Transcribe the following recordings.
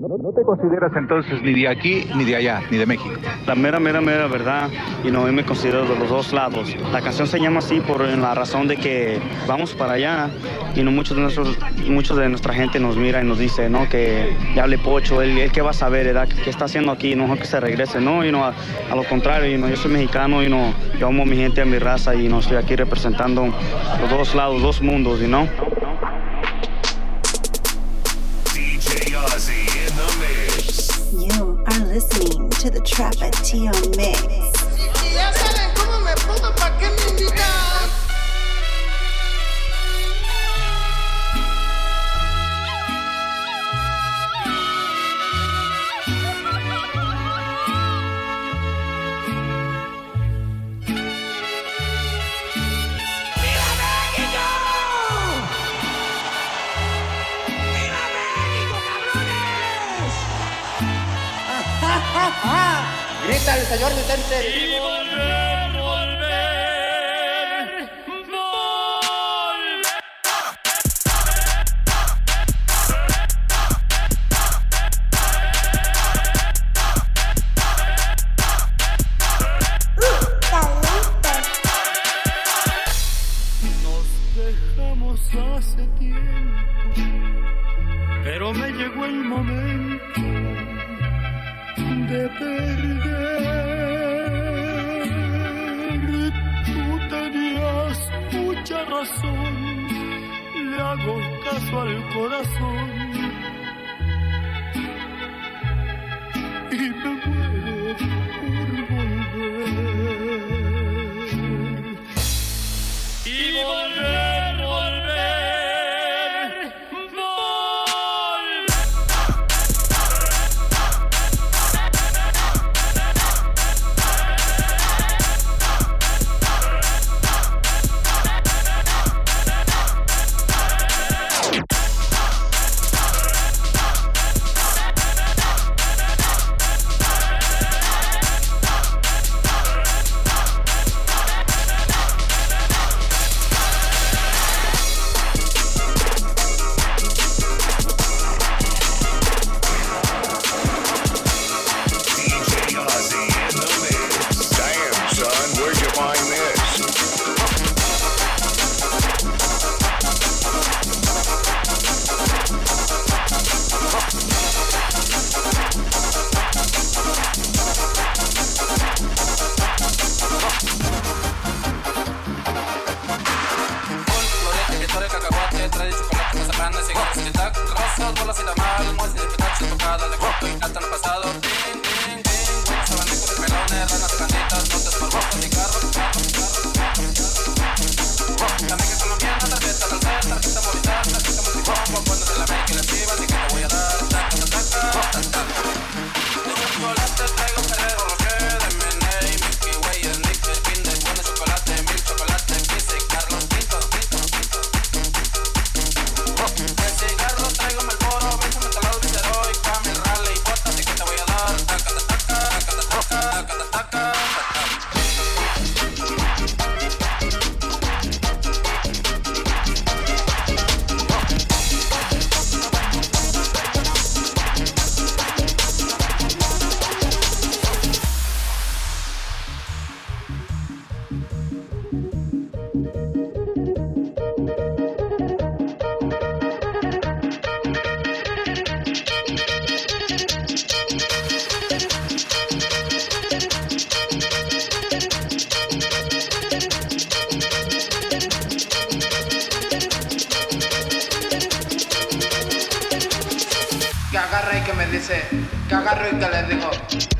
No, te consideras entonces ni de aquí ni de allá, ni de México. La mera, mera, mera verdad, y no me considero de los dos lados. La canción se llama así por la razón de que vamos para allá y no muchos de nuestros, muchos de nuestra gente nos mira y nos dice, no, que ya hable pocho, él, él que va a saber, ¿verdad? ¿Qué, está haciendo aquí? No que se regrese, no, y no, a, lo contrario, y no, yo soy mexicano y no, yo amo a mi gente, a mi raza y no estoy aquí representando los dos lados, dos mundos, y no. Listening to the Trapatio Mix. El señor Vicente. dice que agarro y que digo.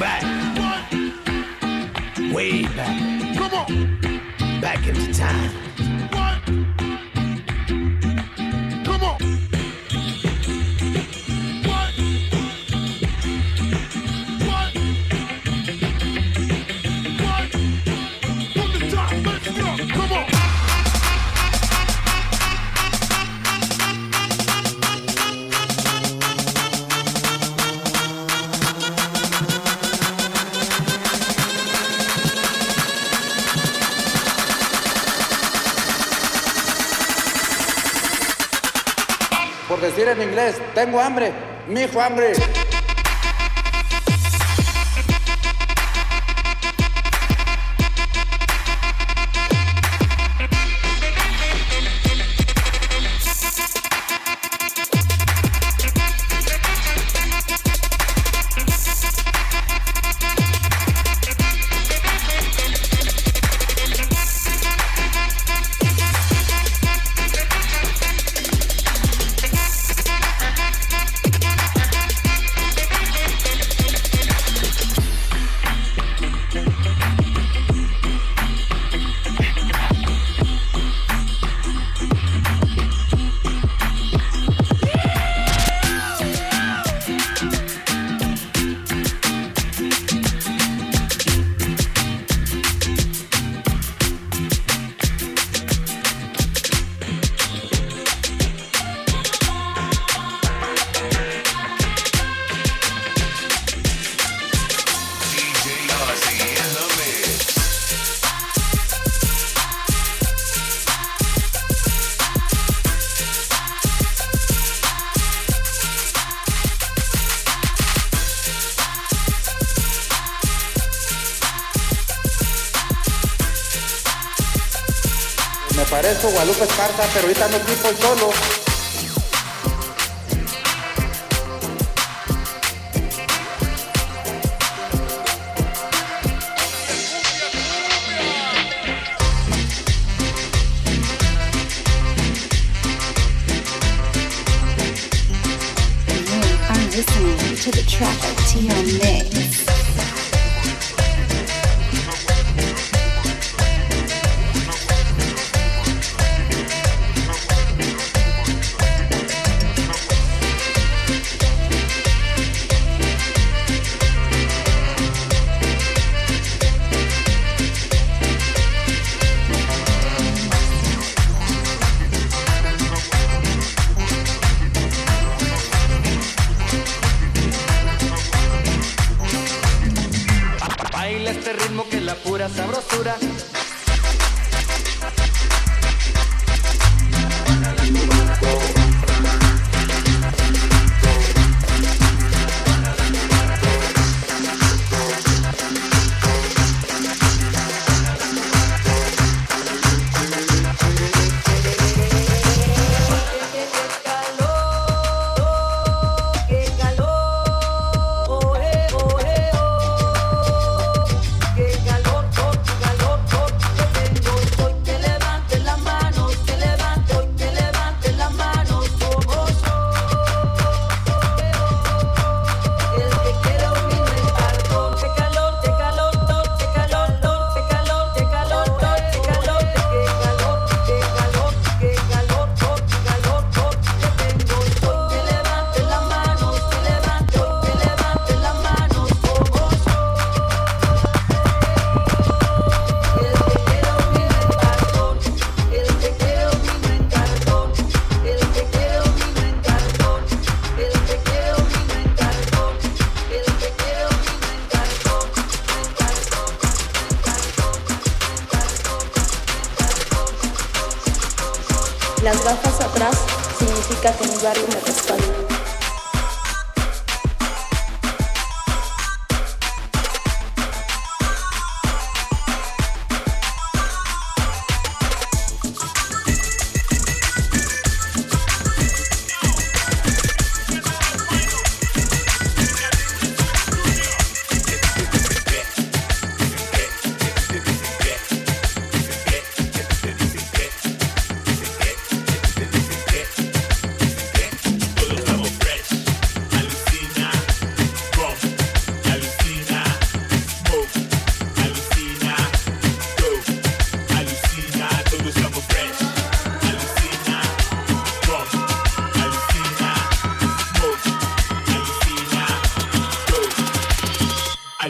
back. What? Way back. Come on. Back into time. En inglés, tengo hambre, mi hijo hambre. Guadalupe Esparza, pero ahorita no equipo solo.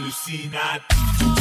alucinado.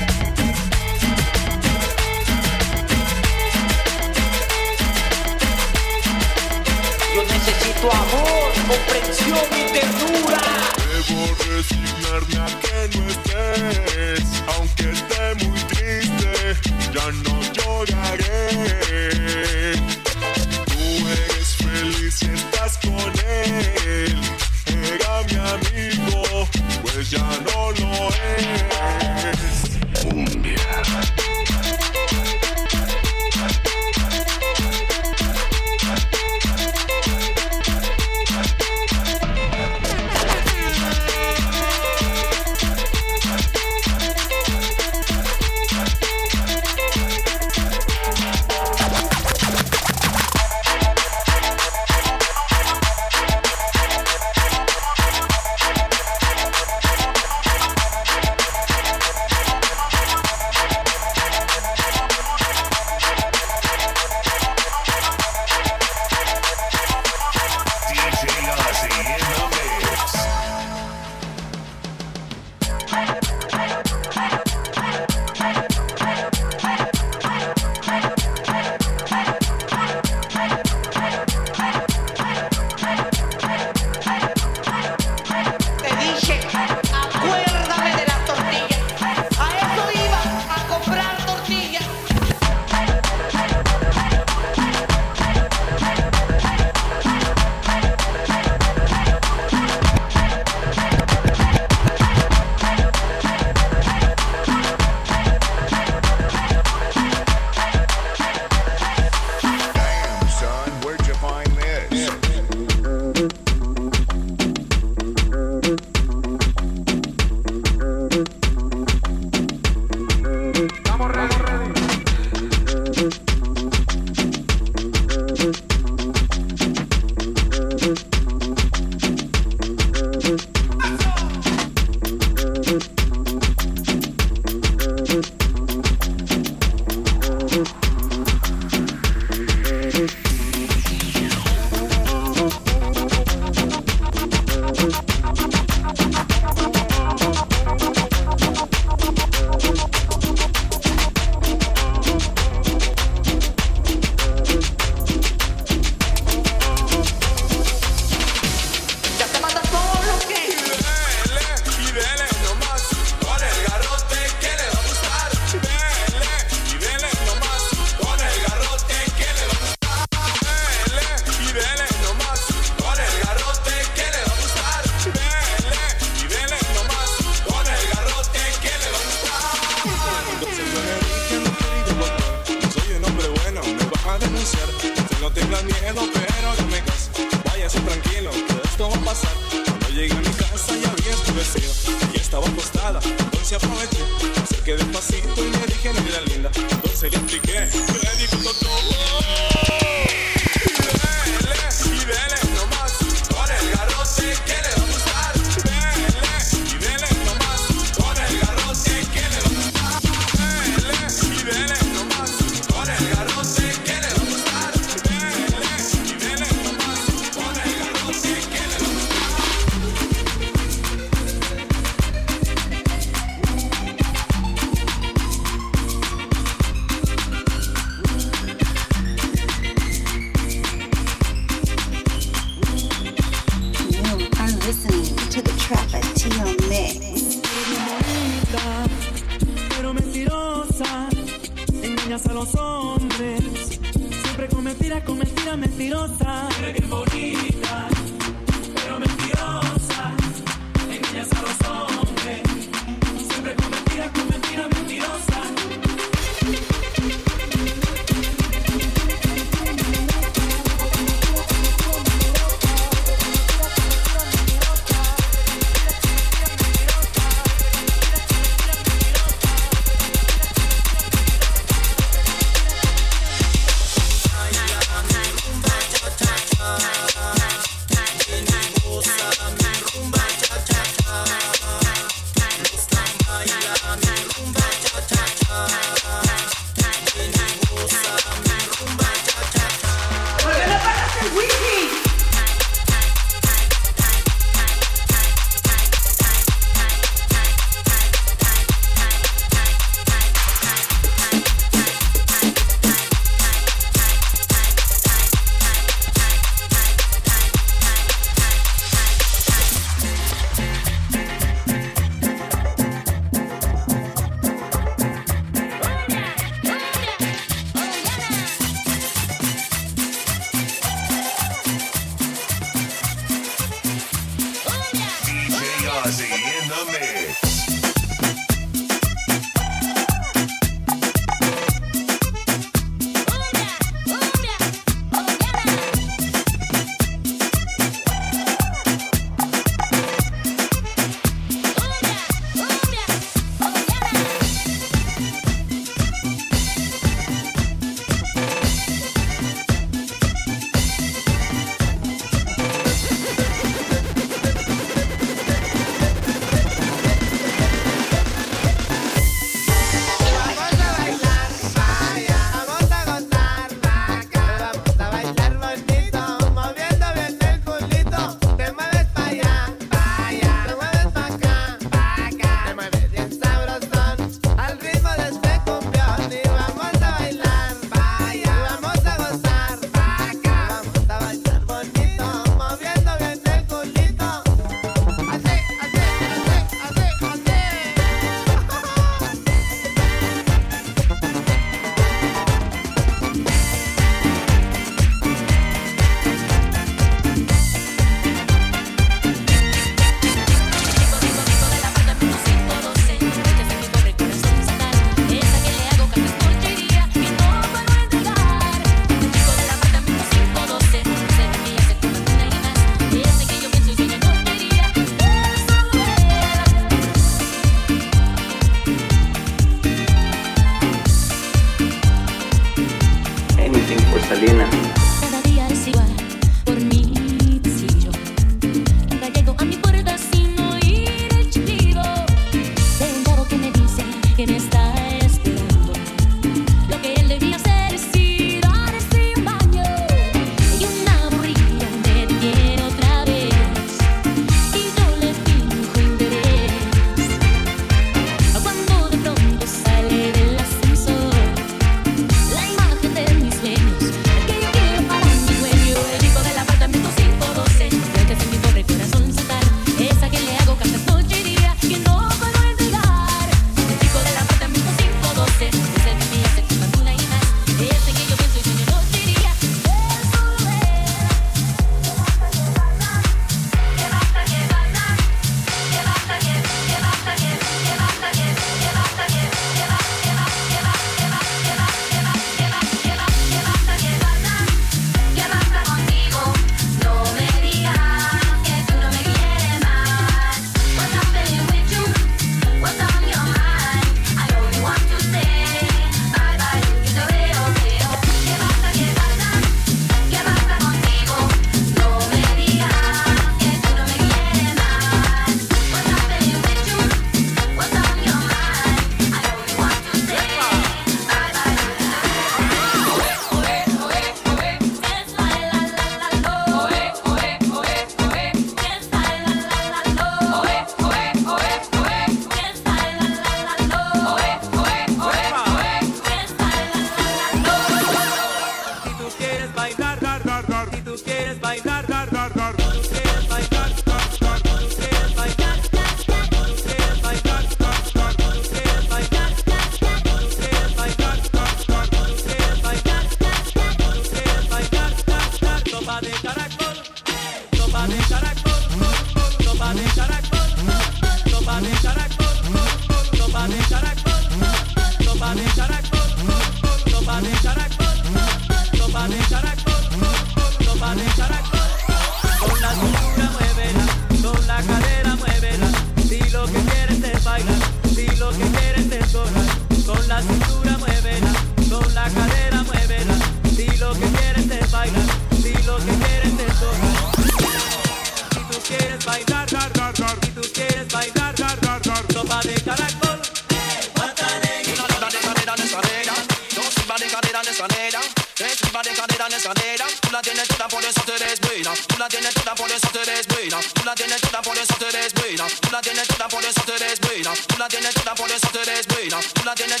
tienes toda por eso te desvela. Tú la tienes toda por eso te desvela. Tú la tienes toda por eso te desvela. Tú la tienes toda por eso te desvela. Tú la tienes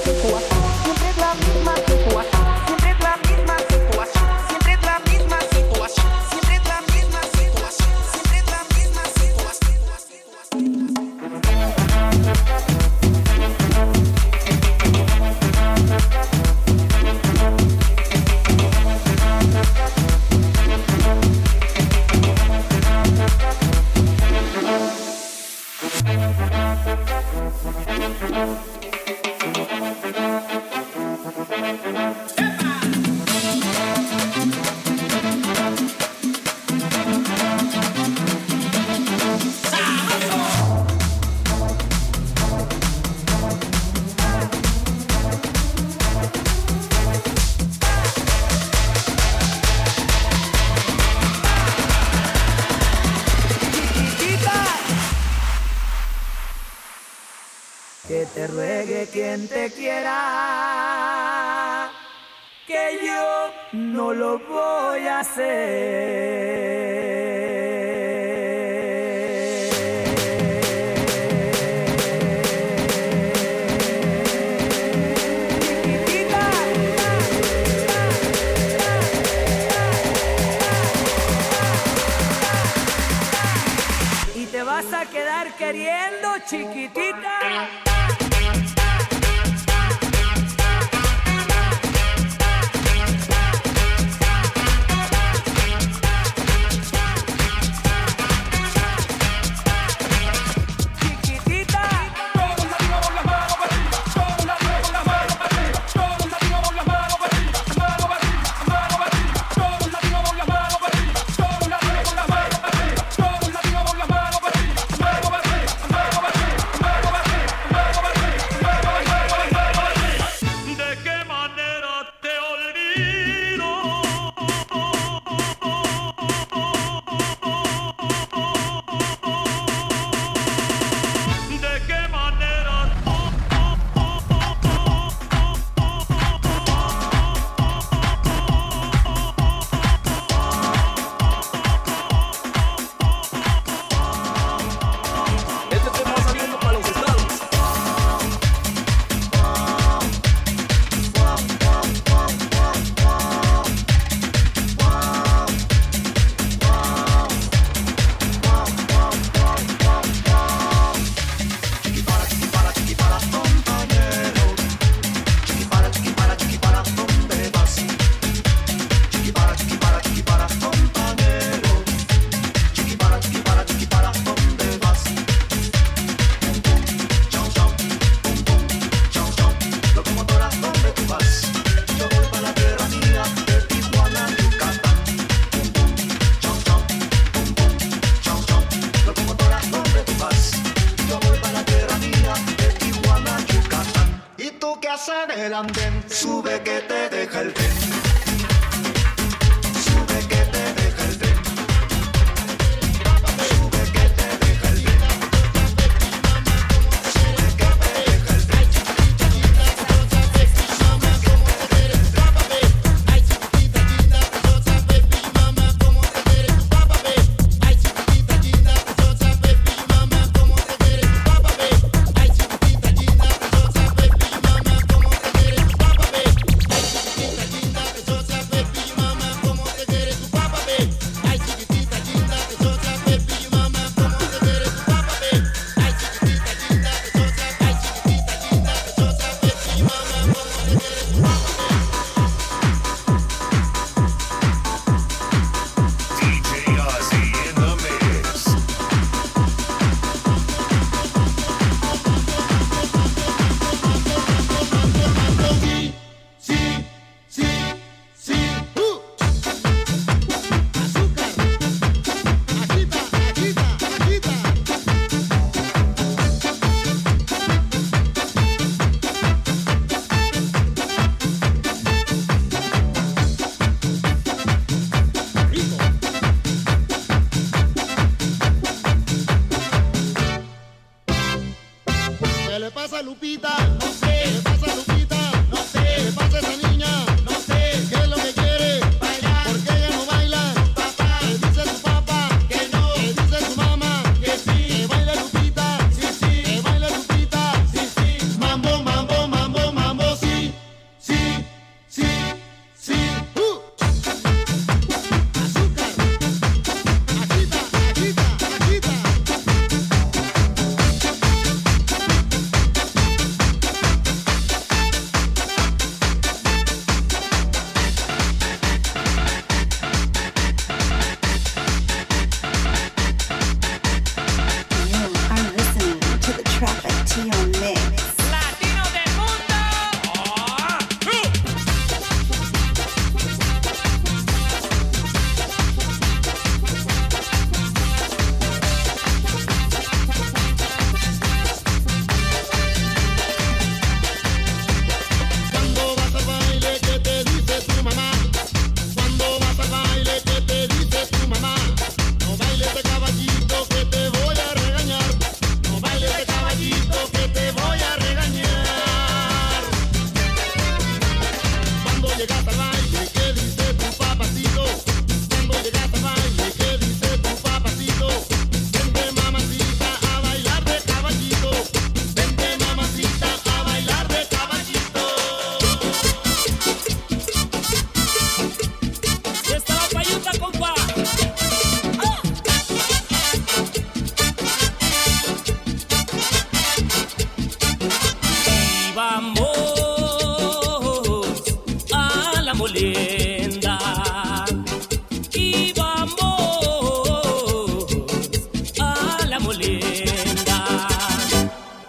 こ？Queriendo, chiquitita.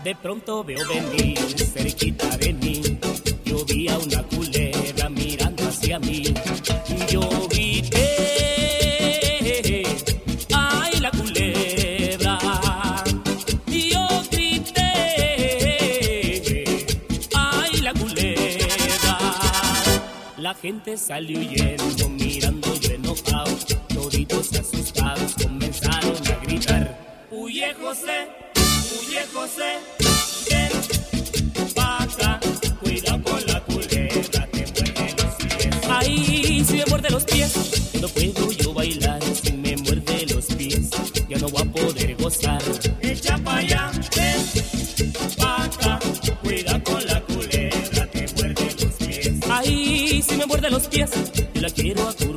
De pronto veo venir, cerquita de mí, yo vi a una salió huyendo, mirando yo enojado. Toditos asustados comenzaron a gritar: Huye José, huye José, ven, vaca, cuidado con la culebra, te muerde los pies. Ay, si me muerde los pies, no puedo yo bailar. muerde los pies y la quiero aturdir.